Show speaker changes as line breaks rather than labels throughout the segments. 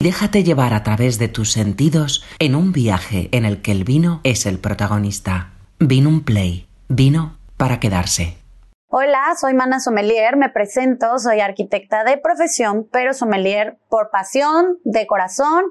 Déjate llevar a través de tus sentidos en un viaje en el que el vino es el protagonista. Vino un play. Vino para quedarse.
Hola, soy Mana Sommelier, me presento, soy arquitecta de profesión, pero sommelier por pasión, de corazón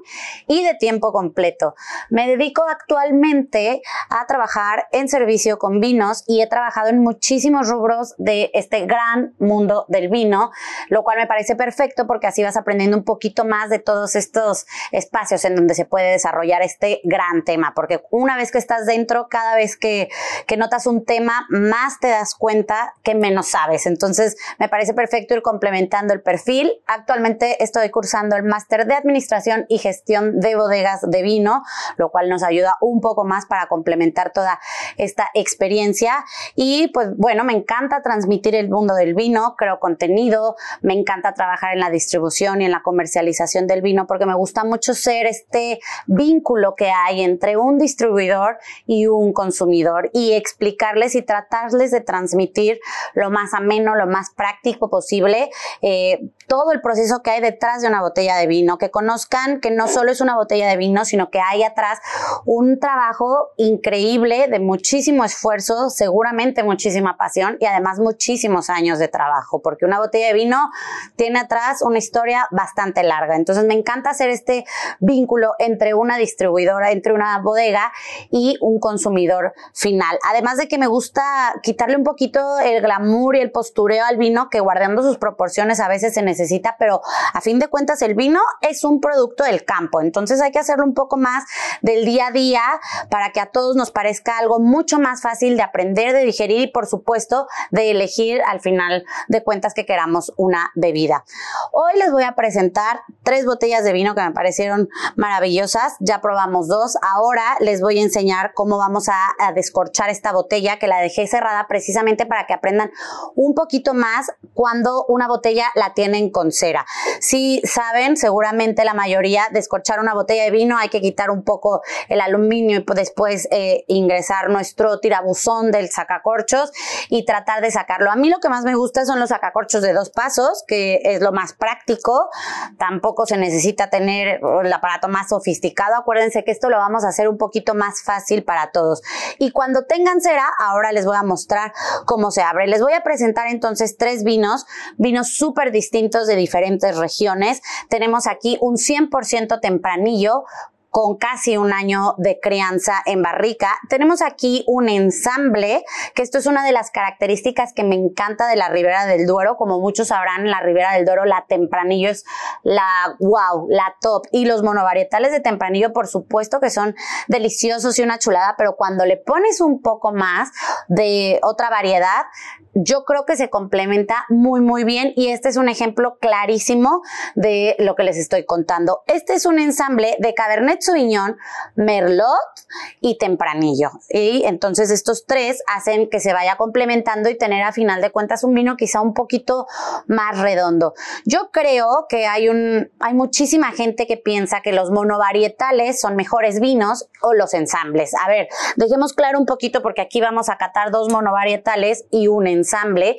y de tiempo completo. Me dedico actualmente a trabajar en servicio con vinos y he trabajado en muchísimos rubros de este gran mundo del vino, lo cual me parece perfecto porque así vas aprendiendo un poquito más de todos estos espacios en donde se puede desarrollar este gran tema, porque una vez que estás dentro, cada vez que, que notas un tema, más te das cuenta que menos sabes. Entonces, me parece perfecto ir complementando el perfil. Actualmente estoy cursando el máster de Administración y Gestión de Bodegas de Vino, lo cual nos ayuda un poco más para complementar toda esta experiencia. Y pues bueno, me encanta transmitir el mundo del vino, creo contenido, me encanta trabajar en la distribución y en la comercialización del vino porque me gusta mucho ser este vínculo que hay entre un distribuidor y un consumidor y explicarles y tratarles de transmitir lo más ameno, lo más práctico posible, eh, todo el proceso que hay detrás de una botella de vino, que conozcan que no solo es una botella de vino, sino que hay atrás un trabajo increíble de muchísimo esfuerzo, seguramente muchísima pasión y además muchísimos años de trabajo, porque una botella de vino tiene atrás una historia bastante larga. Entonces me encanta hacer este vínculo entre una distribuidora, entre una bodega y un consumidor final. Además de que me gusta quitarle un poquito el glamour y el postureo al vino que guardando sus proporciones a veces se necesita, pero a fin de cuentas el vino es un producto del campo, entonces hay que hacerlo un poco más del día a día para que a todos nos parezca algo mucho más fácil de aprender, de digerir y por supuesto de elegir al final de cuentas que queramos una bebida. Hoy les voy a presentar tres botellas de vino que me parecieron maravillosas, ya probamos dos, ahora les voy a enseñar cómo vamos a, a descorchar esta botella que la dejé cerrada precisamente para que aprendan un poquito más cuando una botella la tienen con cera. Si saben, seguramente la mayoría, descorchar una botella de vino hay que quitar un poco el aluminio y después eh, ingresar nuestro tirabuzón del sacacorchos y tratar de sacarlo. A mí lo que más me gusta son los sacacorchos de dos pasos, que es lo más práctico. Tampoco se necesita tener el aparato más sofisticado. Acuérdense que esto lo vamos a hacer un poquito más fácil para todos. Y cuando tengan cera, ahora les voy a mostrar cómo se abre les voy a presentar entonces tres vinos, vinos súper distintos de diferentes regiones. Tenemos aquí un 100% tempranillo, con casi un año de crianza en barrica. Tenemos aquí un ensamble, que esto es una de las características que me encanta de la Ribera del Duero. Como muchos sabrán, la Ribera del Duero, la tempranillo es la wow, la top. Y los monovarietales de tempranillo, por supuesto que son deliciosos y una chulada, pero cuando le pones un poco más de otra variedad, yo creo que se complementa muy, muy bien. Y este es un ejemplo clarísimo de lo que les estoy contando. Este es un ensamble de Cabernet Sauvignon, Merlot y Tempranillo. Y entonces estos tres hacen que se vaya complementando y tener a final de cuentas un vino quizá un poquito más redondo. Yo creo que hay un, hay muchísima gente que piensa que los monovarietales son mejores vinos o los ensambles. A ver, dejemos claro un poquito porque aquí vamos a catar dos monovarietales y un ensamble,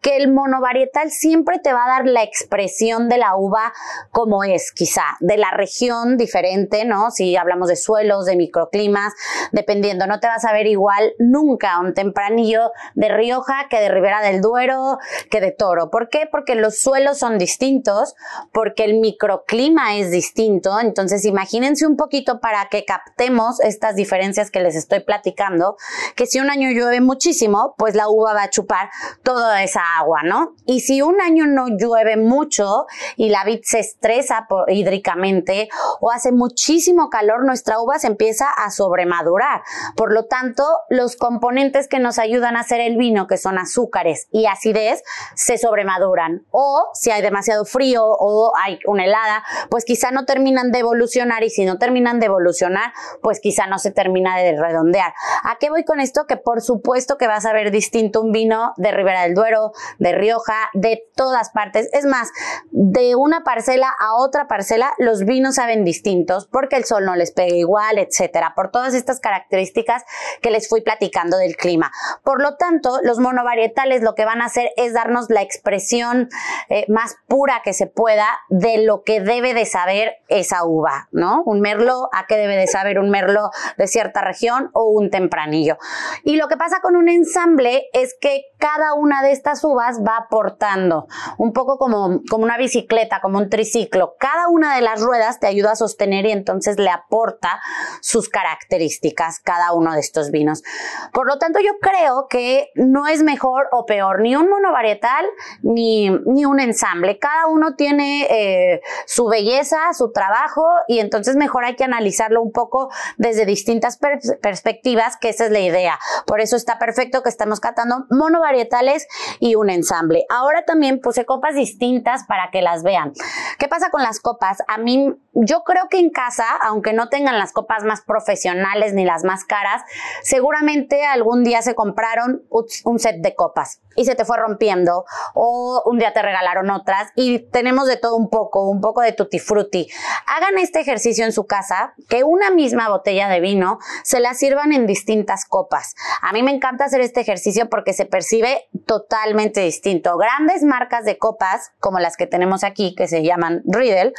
que el monovarietal siempre te va a dar la expresión de la uva como es, quizá, de la región diferente, ¿no? Si hablamos de suelos, de microclimas, dependiendo, no te vas a ver igual nunca un tempranillo de Rioja que de Ribera del Duero, que de Toro. ¿Por qué? Porque los suelos son distintos, porque el microclima es distinto. Entonces, imagínense un poquito para que captemos estas diferencias que les estoy platicando, que si un año llueve muchísimo, pues la uva va a chupar toda esa agua, ¿no? Y si un año no llueve mucho y la vid se estresa hídricamente o hace muchísimo calor, nuestra uva se empieza a sobremadurar. Por lo tanto, los componentes que nos ayudan a hacer el vino, que son azúcares y acidez, se sobremaduran. O si hay demasiado frío o hay una helada, pues quizá no terminan de evolucionar y si no terminan de evolucionar, pues quizá no se termina de redondear. ¿A qué voy con esto? Que por supuesto que vas a ver distinto un vino de Ribera del Duero, de Rioja, de todas partes. Es más, de una parcela a otra parcela, los vinos saben distintos porque el sol no les pegue igual, etcétera, por todas estas características que les fui platicando del clima. Por lo tanto, los monovarietales lo que van a hacer es darnos la expresión eh, más pura que se pueda de lo que debe de saber esa uva, ¿no? Un merlo, ¿a qué debe de saber un merlo de cierta región o un tempranillo? Y lo que pasa con un ensamble es que cada una de estas uvas va aportando, un poco como, como una bicicleta, como un triciclo. Cada una de las ruedas te ayuda a sostener y entonces le aporta sus características cada uno de estos vinos. Por lo tanto, yo creo que no es mejor o peor ni un monovarietal ni, ni un ensamble. Cada uno tiene eh, su belleza, su trabajo y entonces mejor hay que analizarlo un poco desde distintas perspectivas, que esa es la idea. Por eso está perfecto que estemos catando monovarietales y un ensamble. Ahora también puse copas distintas para que las vean. ¿Qué pasa con las copas? A mí, yo creo que en casa, aunque no tengan las copas más profesionales ni las más caras, seguramente algún día se compraron un set de copas y se te fue rompiendo o un día te regalaron otras y tenemos de todo un poco, un poco de tutti frutti. Hagan este ejercicio en su casa, que una misma botella de vino se la sirvan en distintas copas. A mí me encanta hacer este ejercicio porque se percibe totalmente distinto. Grandes marcas de copas, como las que tenemos aquí, que se llaman Riedel,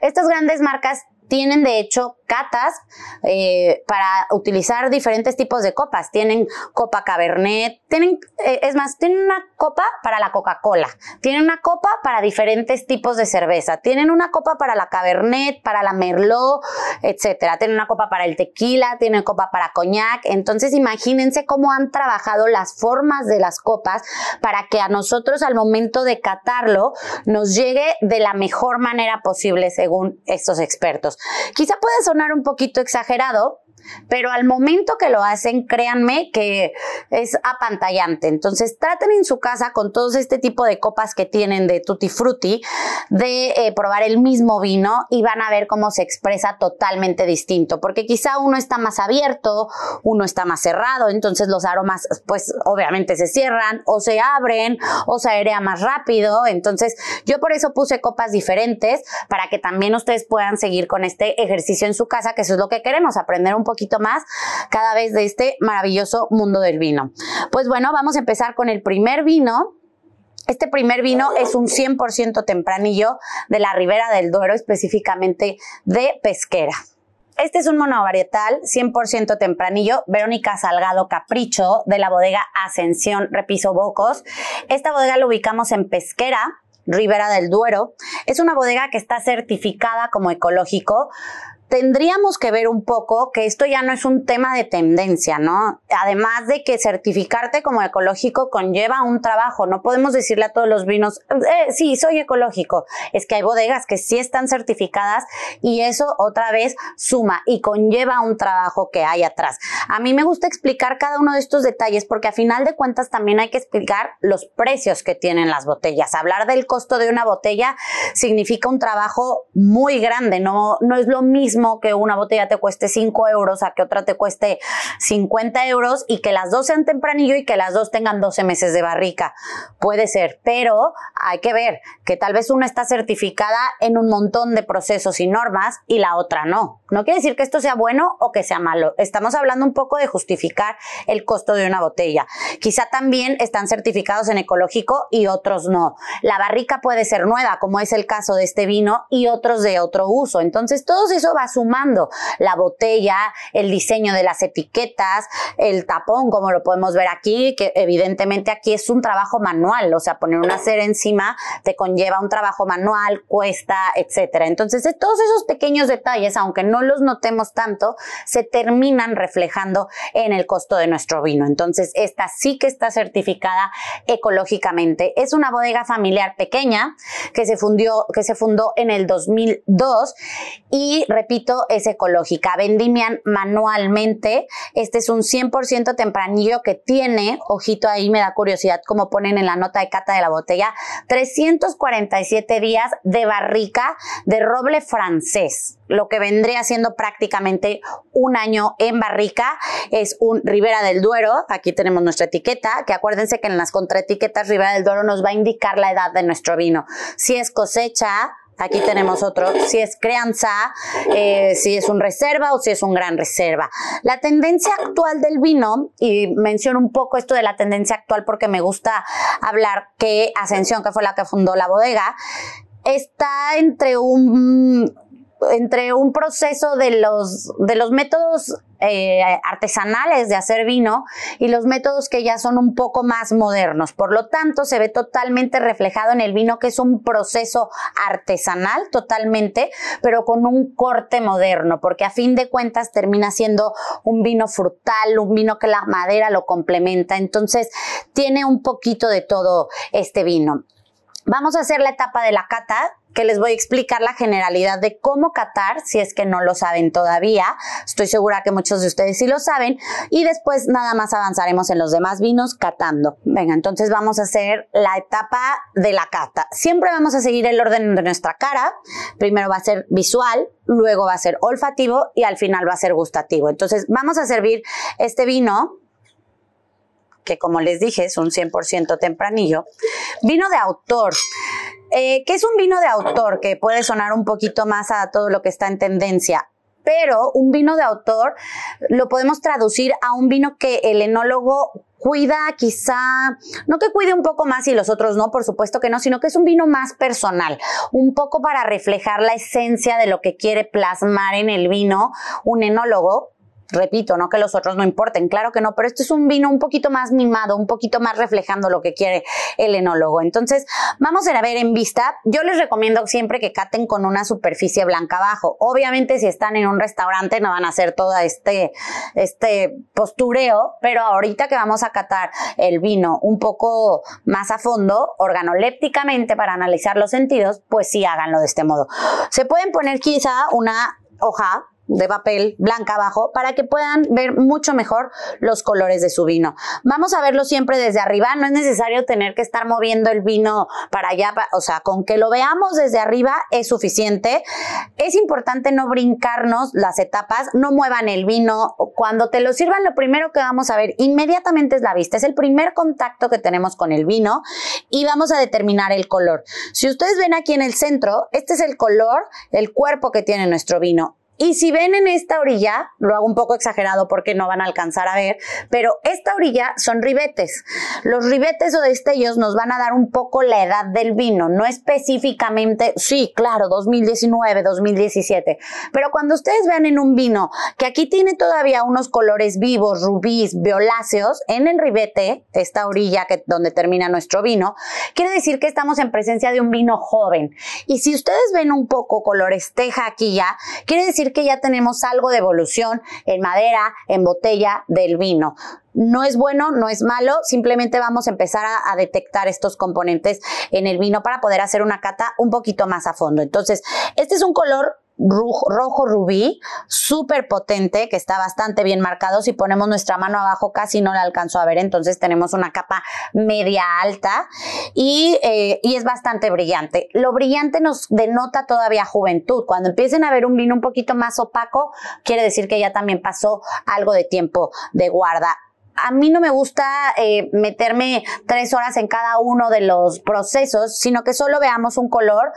estas grandes marcas tienen de hecho catas eh, para utilizar diferentes tipos de copas. Tienen copa Cabernet, tienen, eh, es más, tienen una copa para la Coca-Cola, tienen una copa para diferentes tipos de cerveza, tienen una copa para la Cabernet, para la Merlot, etcétera. Tienen una copa para el tequila, tienen copa para coñac. Entonces, imagínense cómo han trabajado las formas de las copas para que a nosotros al momento de catarlo nos llegue de la mejor manera posible según estos expertos. Quizá puede sonar un poquito exagerado, pero al momento que lo hacen, créanme que es apantallante. Entonces, traten en su casa con todos este tipo de copas que tienen de tutti frutti, de eh, probar el mismo vino y van a ver cómo se expresa totalmente distinto, porque quizá uno está más abierto, uno está más cerrado, entonces los aromas, pues obviamente se cierran o se abren o se airea más rápido. Entonces, yo por eso puse copas diferentes para que también ustedes puedan seguir con este ejercicio en su casa, que eso es lo que queremos, aprender un poco poquito más cada vez de este maravilloso mundo del vino. Pues bueno, vamos a empezar con el primer vino. Este primer vino es un 100% tempranillo de la Ribera del Duero, específicamente de Pesquera. Este es un monovarietal 100% tempranillo, Verónica Salgado Capricho, de la bodega Ascensión Repiso Bocos. Esta bodega la ubicamos en Pesquera, Ribera del Duero. Es una bodega que está certificada como ecológico tendríamos que ver un poco que esto ya no es un tema de tendencia, ¿no? Además de que certificarte como ecológico conlleva un trabajo, no podemos decirle a todos los vinos, eh, sí, soy ecológico, es que hay bodegas que sí están certificadas y eso otra vez suma y conlleva un trabajo que hay atrás. A mí me gusta explicar cada uno de estos detalles porque a final de cuentas también hay que explicar los precios que tienen las botellas. Hablar del costo de una botella significa un trabajo muy grande, no, no es lo mismo que una botella te cueste 5 euros a que otra te cueste 50 euros y que las dos sean tempranillo y que las dos tengan 12 meses de barrica. Puede ser, pero hay que ver que tal vez una está certificada en un montón de procesos y normas y la otra no. No quiere decir que esto sea bueno o que sea malo. Estamos hablando un poco de justificar el costo de una botella. Quizá también están certificados en ecológico y otros no. La barrica puede ser nueva, como es el caso de este vino, y otros de otro uso. Entonces, todo eso va sumando la botella, el diseño de las etiquetas, el tapón, como lo podemos ver aquí, que evidentemente aquí es un trabajo manual, o sea, poner una cera encima te conlleva un trabajo manual, cuesta, etcétera. Entonces, todos esos pequeños detalles, aunque no los notemos tanto, se terminan reflejando en el costo de nuestro vino. Entonces, esta sí que está certificada ecológicamente. Es una bodega familiar pequeña que se fundió, que se fundó en el 2002 y repito, es ecológica. Vendimian manualmente. Este es un 100% tempranillo que tiene, ojito ahí, me da curiosidad como ponen en la nota de cata de la botella, 347 días de barrica de roble francés lo que vendría siendo prácticamente un año en barrica. Es un Ribera del Duero. Aquí tenemos nuestra etiqueta, que acuérdense que en las contraetiquetas Ribera del Duero nos va a indicar la edad de nuestro vino. Si es cosecha, Aquí tenemos otro, si es crianza, eh, si es un reserva o si es un gran reserva. La tendencia actual del vino, y menciono un poco esto de la tendencia actual porque me gusta hablar que Ascensión, que fue la que fundó la bodega, está entre un entre un proceso de los, de los métodos eh, artesanales de hacer vino y los métodos que ya son un poco más modernos. Por lo tanto, se ve totalmente reflejado en el vino que es un proceso artesanal totalmente, pero con un corte moderno, porque a fin de cuentas termina siendo un vino frutal, un vino que la madera lo complementa. Entonces, tiene un poquito de todo este vino. Vamos a hacer la etapa de la cata, que les voy a explicar la generalidad de cómo catar, si es que no lo saben todavía. Estoy segura que muchos de ustedes sí lo saben. Y después nada más avanzaremos en los demás vinos catando. Venga, entonces vamos a hacer la etapa de la cata. Siempre vamos a seguir el orden de nuestra cara. Primero va a ser visual, luego va a ser olfativo y al final va a ser gustativo. Entonces vamos a servir este vino que como les dije es un 100% tempranillo. Vino de autor. Eh, ¿Qué es un vino de autor? Que puede sonar un poquito más a todo lo que está en tendencia pero un vino de autor lo podemos traducir a un vino que el enólogo cuida quizá, no que cuide un poco más y los otros no, por supuesto que no, sino que es un vino más personal, un poco para reflejar la esencia de lo que quiere plasmar en el vino un enólogo repito, no que los otros no importen, claro que no, pero este es un vino un poquito más mimado, un poquito más reflejando lo que quiere el enólogo. Entonces, vamos a ver en vista. Yo les recomiendo siempre que caten con una superficie blanca abajo. Obviamente, si están en un restaurante, no van a hacer todo este, este postureo, pero ahorita que vamos a catar el vino un poco más a fondo, organolépticamente para analizar los sentidos, pues sí háganlo de este modo. Se pueden poner quizá una hoja de papel blanca abajo para que puedan ver mucho mejor los colores de su vino. Vamos a verlo siempre desde arriba, no es necesario tener que estar moviendo el vino para allá, o sea, con que lo veamos desde arriba es suficiente. Es importante no brincarnos las etapas, no muevan el vino. Cuando te lo sirvan, lo primero que vamos a ver inmediatamente es la vista, es el primer contacto que tenemos con el vino y vamos a determinar el color. Si ustedes ven aquí en el centro, este es el color, el cuerpo que tiene nuestro vino y si ven en esta orilla, lo hago un poco exagerado porque no van a alcanzar a ver, pero esta orilla son ribetes. Los ribetes o destellos nos van a dar un poco la edad del vino, no específicamente, sí, claro, 2019, 2017, pero cuando ustedes vean en un vino que aquí tiene todavía unos colores vivos, rubíes, violáceos, en el ribete, esta orilla que, donde termina nuestro vino, quiere decir que estamos en presencia de un vino joven. Y si ustedes ven un poco colores teja aquí ya, quiere decir que ya tenemos algo de evolución en madera, en botella del vino. No es bueno, no es malo, simplemente vamos a empezar a, detectar estos componentes en el vino para poder hacer una cata un poquito más a fondo. Entonces, este es un color rojo, rubí, súper potente, que está bastante bien marcado. Si ponemos nuestra mano abajo casi no la alcanzo a ver, entonces tenemos una capa media alta y, eh, y es bastante brillante. Lo brillante nos denota todavía juventud. Cuando empiecen a ver un vino un poquito más opaco, quiere decir que ya también pasó algo de tiempo de guarda a mí no me gusta eh, meterme tres horas en cada uno de los procesos, sino que solo veamos un color.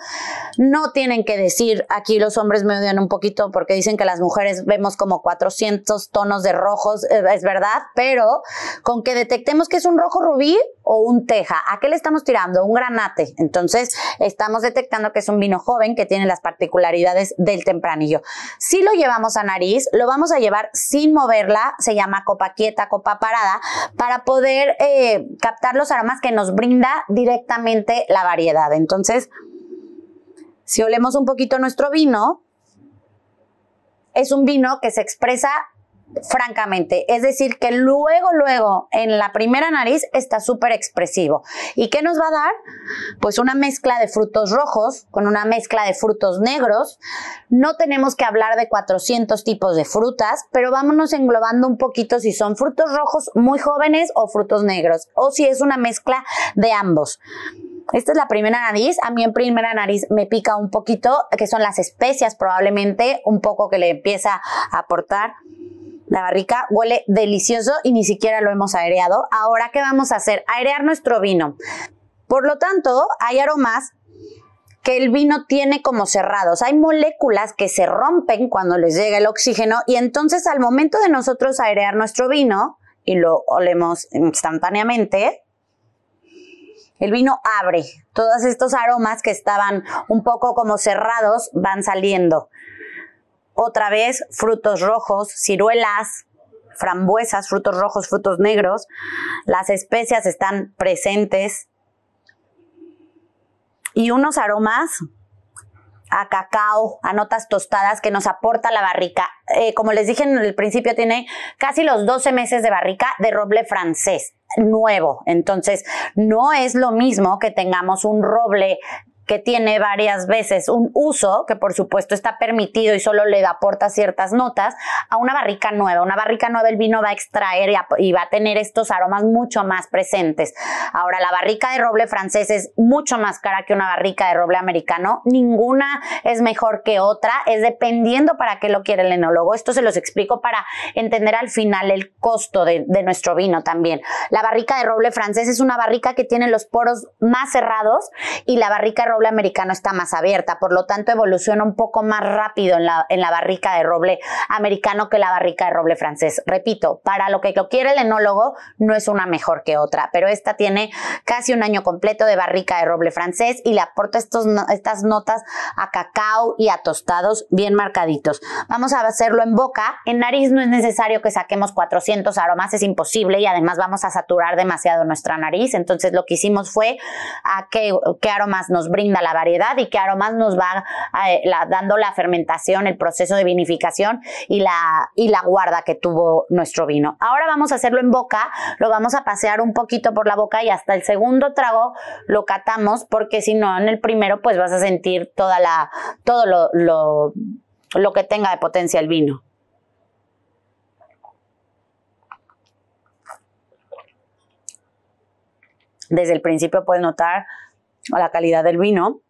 No tienen que decir, aquí los hombres me odian un poquito porque dicen que las mujeres vemos como 400 tonos de rojos, eh, es verdad, pero con que detectemos que es un rojo rubí o un teja, ¿a qué le estamos tirando? Un granate. Entonces, estamos detectando que es un vino joven que tiene las particularidades del tempranillo. Si lo llevamos a nariz, lo vamos a llevar sin moverla, se llama copa quieta, copa para poder eh, captar los aromas que nos brinda directamente la variedad. Entonces, si olemos un poquito nuestro vino, es un vino que se expresa francamente. Es decir, que luego, luego, en la primera nariz está súper expresivo. ¿Y qué nos va a dar? Pues una mezcla de frutos rojos con una mezcla de frutos negros. No tenemos que hablar de 400 tipos de frutas, pero vámonos englobando un poquito si son frutos rojos muy jóvenes o frutos negros, o si es una mezcla de ambos. Esta es la primera nariz. A mí en primera nariz me pica un poquito, que son las especias probablemente, un poco que le empieza a aportar. La barrica huele delicioso y ni siquiera lo hemos aireado. Ahora, ¿qué vamos a hacer? Airear nuestro vino. Por lo tanto, hay aromas que el vino tiene como cerrados. Hay moléculas que se rompen cuando les llega el oxígeno y entonces al momento de nosotros airear nuestro vino y lo olemos instantáneamente, el vino abre. Todos estos aromas que estaban un poco como cerrados van saliendo. Otra vez, frutos rojos, ciruelas, frambuesas, frutos rojos, frutos negros. Las especias están presentes. Y unos aromas a cacao, a notas tostadas que nos aporta la barrica. Eh, como les dije en el principio, tiene casi los 12 meses de barrica de roble francés nuevo. Entonces, no es lo mismo que tengamos un roble que tiene varias veces un uso, que por supuesto está permitido y solo le aporta ciertas notas, a una barrica nueva. Una barrica nueva el vino va a extraer y, va a tener estos aromas mucho más presentes. Ahora, la barrica de roble francés es mucho más cara que una barrica de roble americano. Ninguna es mejor que otra, es dependiendo para qué lo quiere el enólogo. Esto se los explico para entender al final el costo de, de nuestro vino también. La barrica de roble francés es una barrica que tiene los poros más cerrados y la barrica de roble americano está más abierta, por lo tanto evoluciona un poco más rápido en la, en la barrica de roble americano que la barrica de roble francés. Repito, para lo que lo quiere el enólogo, no es una mejor que otra, pero esta tiene casi un año completo de barrica de roble francés y le aporta estos, estas notas a cacao y a tostados bien marcaditos. Vamos a hacerlo en boca. En nariz no es necesario que saquemos 400 aromas, es imposible y además vamos a saturar demasiado nuestra nariz. Entonces lo que hicimos fue a qué, qué aromas nos la variedad y qué aromas nos va eh, dando la fermentación, el proceso de vinificación y la, y la guarda que tuvo nuestro vino. Ahora vamos a hacerlo en boca, lo vamos a pasear un poquito por la boca y hasta el segundo trago lo catamos porque si no en el primero pues vas a sentir toda la, todo lo, lo, lo que tenga de potencia el vino. Desde el principio puedes notar a la calidad del vino.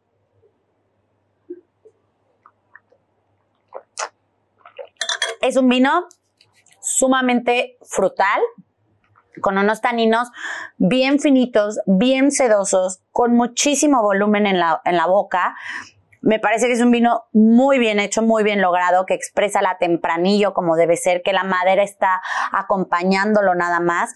Es un vino sumamente frutal, con unos taninos bien finitos, bien sedosos, con muchísimo volumen en la, en la boca. Me parece que es un vino muy bien hecho, muy bien logrado, que expresa la tempranillo como debe ser, que la madera está acompañándolo nada más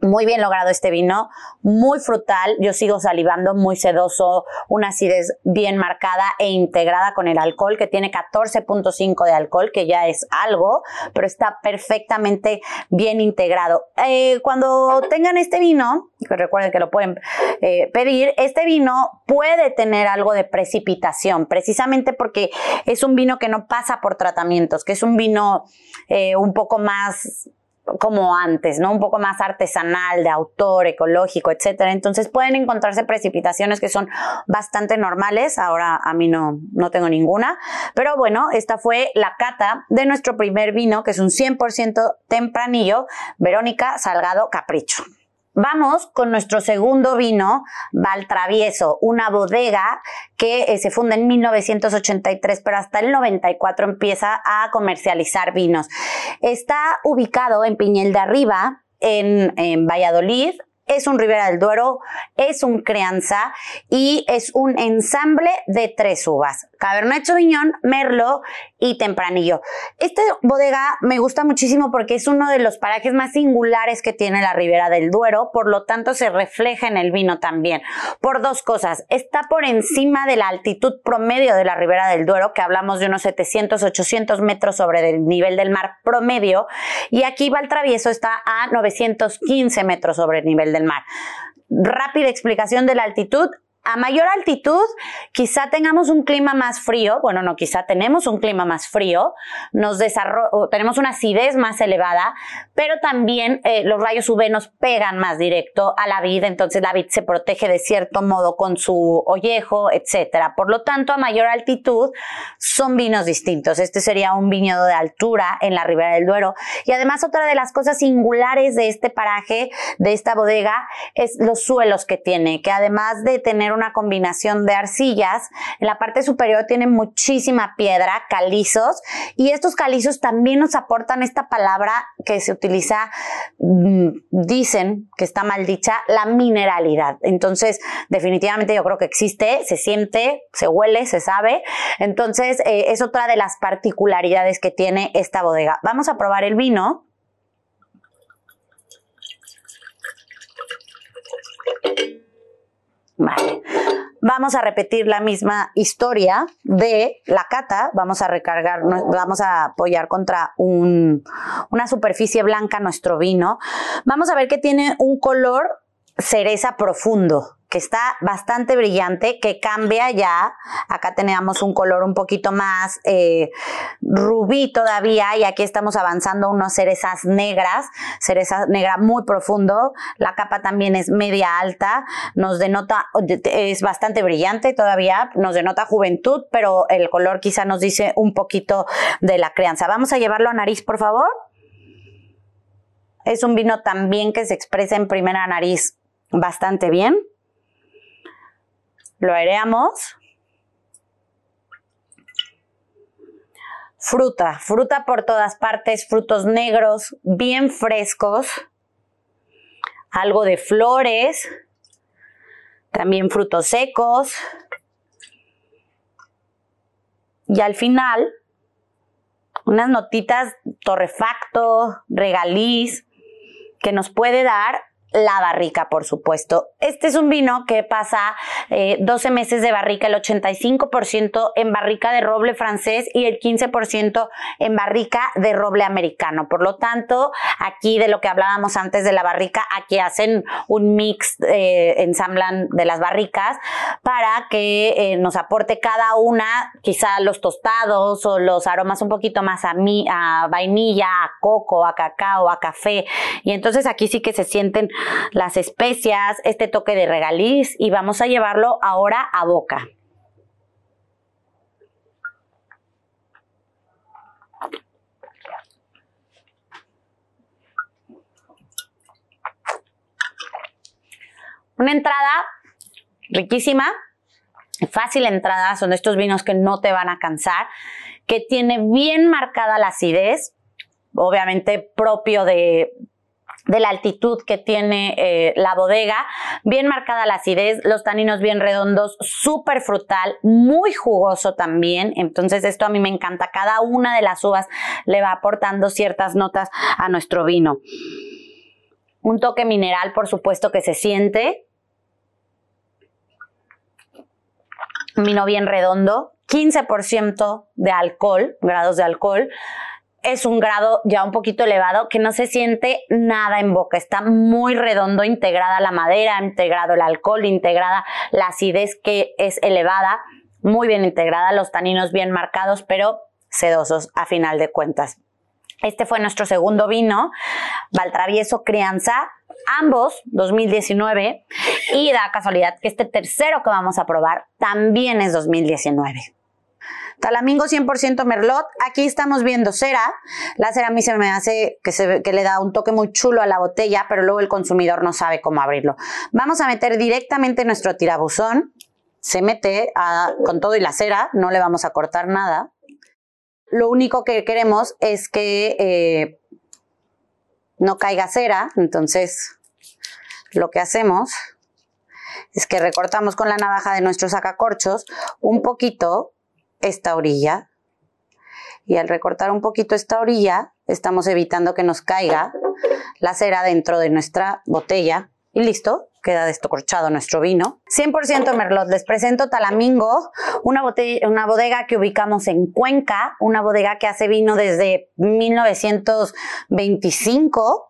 muy bien logrado este vino, muy frutal, yo sigo salivando, muy sedoso, una acidez bien marcada e integrada con el alcohol, que tiene 14.5 de alcohol, que ya es algo, pero está perfectamente bien integrado. Eh, cuando tengan este vino, recuerden que lo pueden eh, pedir, este vino puede tener algo de precipitación, precisamente porque es un vino que no pasa por tratamientos, que es un vino eh, un poco más como antes, ¿no? Un poco más artesanal, de autor, ecológico, etcétera. Entonces pueden encontrarse precipitaciones que son bastante normales. Ahora a mí no, no tengo ninguna. Pero bueno, esta fue la cata de nuestro primer vino, que es un 100% tempranillo, Verónica Salgado Capricho. Vamos con nuestro segundo vino, Valtravieso, una bodega que eh, se funda en 1983, pero hasta el 94 empieza a comercializar vinos. Está ubicado en Piñel de Arriba, en, en Valladolid, es un Ribera del Duero, es un crianza y es un ensamble de tres uvas. Cabernet Sauvignon, Merlot y Tempranillo. Esta bodega me gusta muchísimo porque es uno de los parajes más singulares que tiene la Ribera del Duero, por lo tanto se refleja en el vino también. Por dos cosas, está por encima de la altitud promedio de la Ribera del Duero, que hablamos de unos 700, 800 metros sobre el nivel del mar promedio, y aquí Valtravieso está a 915 metros sobre el nivel del mar. Rápida explicación de la altitud a mayor altitud, quizá tengamos un clima más frío, bueno, no, quizá tenemos un clima más frío, nos tenemos una acidez más elevada, pero también eh, los rayos UV nos pegan más directo a la vid, entonces la vid se protege de cierto modo con su ollejo, etcétera. Por lo tanto, a mayor altitud son vinos distintos. Este sería un viñedo de altura en la Ribera del Duero. Y además, otra de las cosas singulares de este paraje, de esta bodega, es los suelos que tiene, que además de tener una combinación de arcillas. En la parte superior tiene muchísima piedra, calizos, y estos calizos también nos aportan esta palabra que se utiliza, mm, dicen que está mal dicha, la mineralidad. Entonces, definitivamente yo creo que existe, se siente, se huele, se sabe. Entonces, eh, es otra de las particularidades que tiene esta bodega. Vamos a probar el vino. Vale. Vamos a repetir la misma historia de la cata. Vamos a recargar, vamos a apoyar contra una superficie blanca nuestro vino. Vamos a ver que tiene un color cereza profundo que está bastante brillante, que cambia ya. Acá teníamos un color un poquito más eh, rubí todavía y aquí estamos avanzando unas cerezas negras, cereza negra muy profundo. La capa también es media alta, nos denota, es bastante brillante todavía, nos denota juventud, pero el color quizá nos dice un poquito de la crianza. Vamos a llevarlo a nariz, por favor. Es un vino también que se expresa en primera nariz bastante bien. Lo aireamos. Fruta, fruta por todas partes, frutos negros, bien frescos. Algo de flores, también frutos secos. Y al final, unas notitas torrefacto, regaliz, que nos puede dar la barrica, por supuesto. Este es un vino que pasa 12 eh, meses de barrica, el 85% en barrica de roble francés y el 15% en barrica de roble americano. Por lo tanto, aquí de lo que hablábamos antes de la barrica, aquí hacen un mix, eh, ensamblan de las barricas para que eh, nos aporte cada una, quizá los tostados o los aromas un poquito más a, a vainilla, a coco, a cacao, a café. Y entonces aquí sí que se sienten las especias, este toque de regaliz y vamos a llevarlo ahora a boca. Una entrada riquísima, fácil entrada, son estos vinos que no te van a cansar, que tiene bien marcada la acidez, obviamente propio de, de la altitud que tiene eh, la bodega, bien marcada la acidez, los taninos bien redondos, súper frutal, muy jugoso también, entonces esto a mí me encanta, cada una de las uvas le va aportando ciertas notas a nuestro vino. Un toque mineral, por supuesto que se siente. Un vino bien redondo, 15% de alcohol, grados de alcohol es un grado ya un poquito elevado que no se siente nada en boca. Está muy redondo, integrada la madera, integrado el alcohol, integrada la acidez que es elevada, muy bien integrada, los taninos bien marcados, pero sedosos a final de cuentas. Este fue nuestro segundo vino, Valtravieso Crianza, ambos 2019, y da casualidad que este tercero que vamos a probar también es 2019. Talamingo 100% Merlot. Aquí estamos viendo cera. La cera a mí se me hace que, se, que le da un toque muy chulo a la botella, pero luego el consumidor no sabe cómo abrirlo. Vamos a meter directamente nuestro tirabuzón. Se mete con todo y la cera, no le vamos a cortar nada. Lo único que queremos es que eh, no caiga cera, entonces lo que hacemos es que recortamos con la navaja de nuestros sacacorchos un poquito esta orilla. Y al recortar un poquito esta orilla, estamos evitando que nos caiga la cera dentro de nuestra botella. Y listo, queda descorchado nuestro vino. 100% Merlot. Les presento Talamingo, una, una bodega que ubicamos en Cuenca, una bodega que hace vino desde 1925,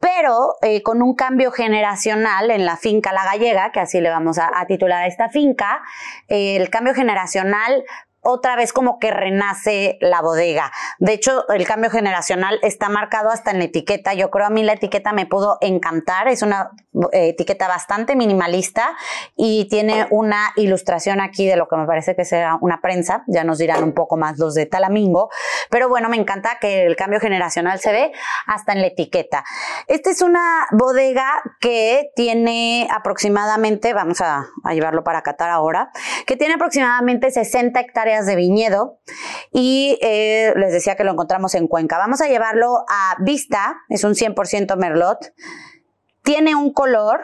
pero eh, con un cambio generacional en la finca La Gallega, que así le vamos a, titular a esta finca. el cambio generacional otra vez como que renace la bodega. De hecho, el cambio generacional está marcado hasta en la etiqueta. Yo creo a mí la etiqueta me pudo encantar. Es una eh, etiqueta bastante minimalista y tiene una ilustración aquí de lo que me parece que sea una prensa. Ya nos dirán un poco más los de Talamingo. Pero bueno, me encanta que el cambio generacional se ve hasta en la etiqueta. Esta es una bodega que tiene aproximadamente, vamos a, llevarlo para Qatar ahora, que tiene aproximadamente 60 hectáreas de viñedo y eh, les decía que lo encontramos en Cuenca. Vamos a llevarlo a Vista, es un 100% Merlot. Tiene un color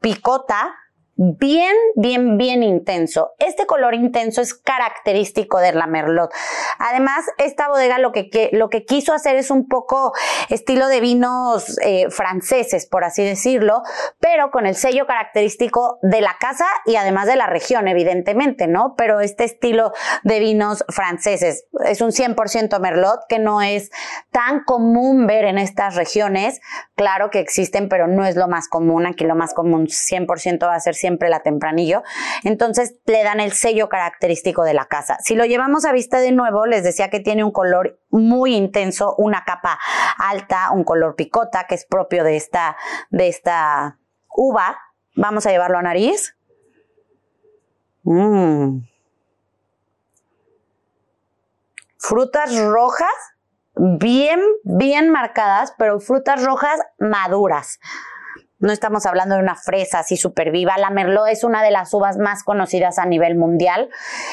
picota, bien, bien, bien intenso. Este color intenso es característico de la Merlot. Además, esta bodega lo que, lo que quiso hacer es un poco estilo de vinos eh, franceses, por así decirlo, pero con el sello característico de la casa y además de la región, evidentemente, ¿no? Pero este estilo de vinos franceses es un 100% Merlot que no es tan común ver en estas regiones. Claro que existen, pero no es lo más común. Aquí lo más común 100% va a ser siempre la tempranillo. Entonces le dan el sello característico de la casa. Si lo llevamos a vista de nuevo, les decía que tiene un color muy intenso, una capa alta, un color picota, que es propio de esta, de esta uva. Vamos a llevarlo a nariz. Mm. Frutas rojas, bien, bien marcadas, pero frutas rojas maduras. No estamos hablando de una fresa así súper viva. La Merlot es una de las uvas más conocidas a nivel mundial.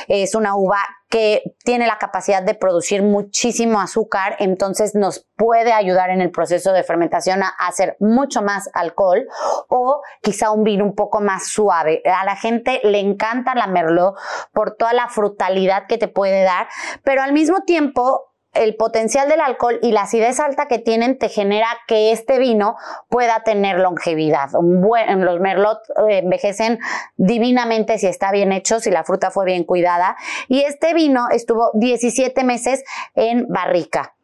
Es una uva que tiene la capacidad de producir muchísimo azúcar, entonces nos puede ayudar en el proceso de fermentación a hacer mucho más alcohol o quizá un vino un poco más suave. A la gente le encanta la Merlot por toda la frutalidad que te puede dar, pero al mismo tiempo el potencial del alcohol y la acidez alta que tienen te genera que este vino pueda tener longevidad. los merlot eh, envejecen divinamente si está bien hecho, si la fruta fue bien cuidada. Y este vino estuvo 17 meses en barrica.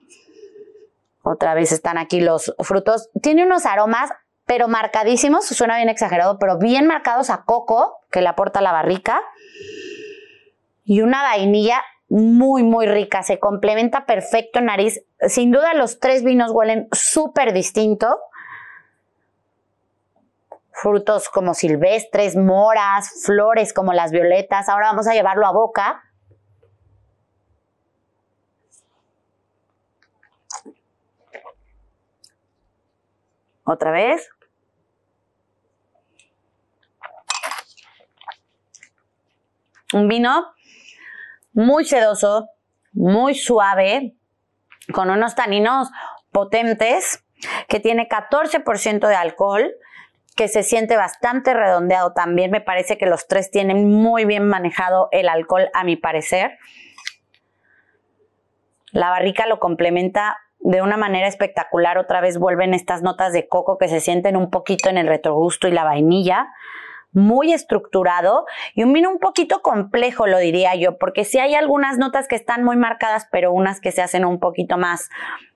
Otra vez están aquí los frutos. Tiene unos aromas, pero marcadísimos, suena bien exagerado, pero bien marcados a coco, que le aporta la barrica. Y una vainilla muy, muy rica, se complementa perfecto nariz. Sin duda los tres vinos huelen súper distinto. Frutos como silvestres, moras, flores como las violetas. Ahora vamos a llevarlo a boca. Otra vez. Un vino muy sedoso, muy suave, con unos taninos potentes, que tiene 14% de alcohol, que se siente bastante redondeado también. Me parece que los tres tienen muy bien manejado el alcohol, a mi parecer. La barrica lo complementa de una manera espectacular. Otra vez vuelven estas notas de coco que se sienten un poquito en el retrogusto y la vainilla muy estructurado y un vino un poquito complejo, lo diría yo, porque sí hay algunas notas que están muy marcadas, pero unas que se hacen un poquito más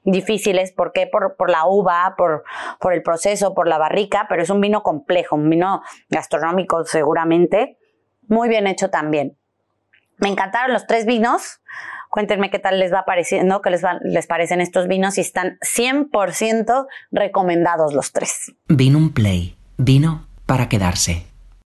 difíciles, ¿por qué? Por, la uva, por, el proceso, por la barrica, pero es un vino complejo, un vino gastronómico seguramente, muy bien hecho también. Me encantaron los tres vinos. Cuéntenme qué tal les va pareciendo, qué les, les parecen estos vinos y están 100% recomendados los tres.
Vino un play. Vino para quedarse.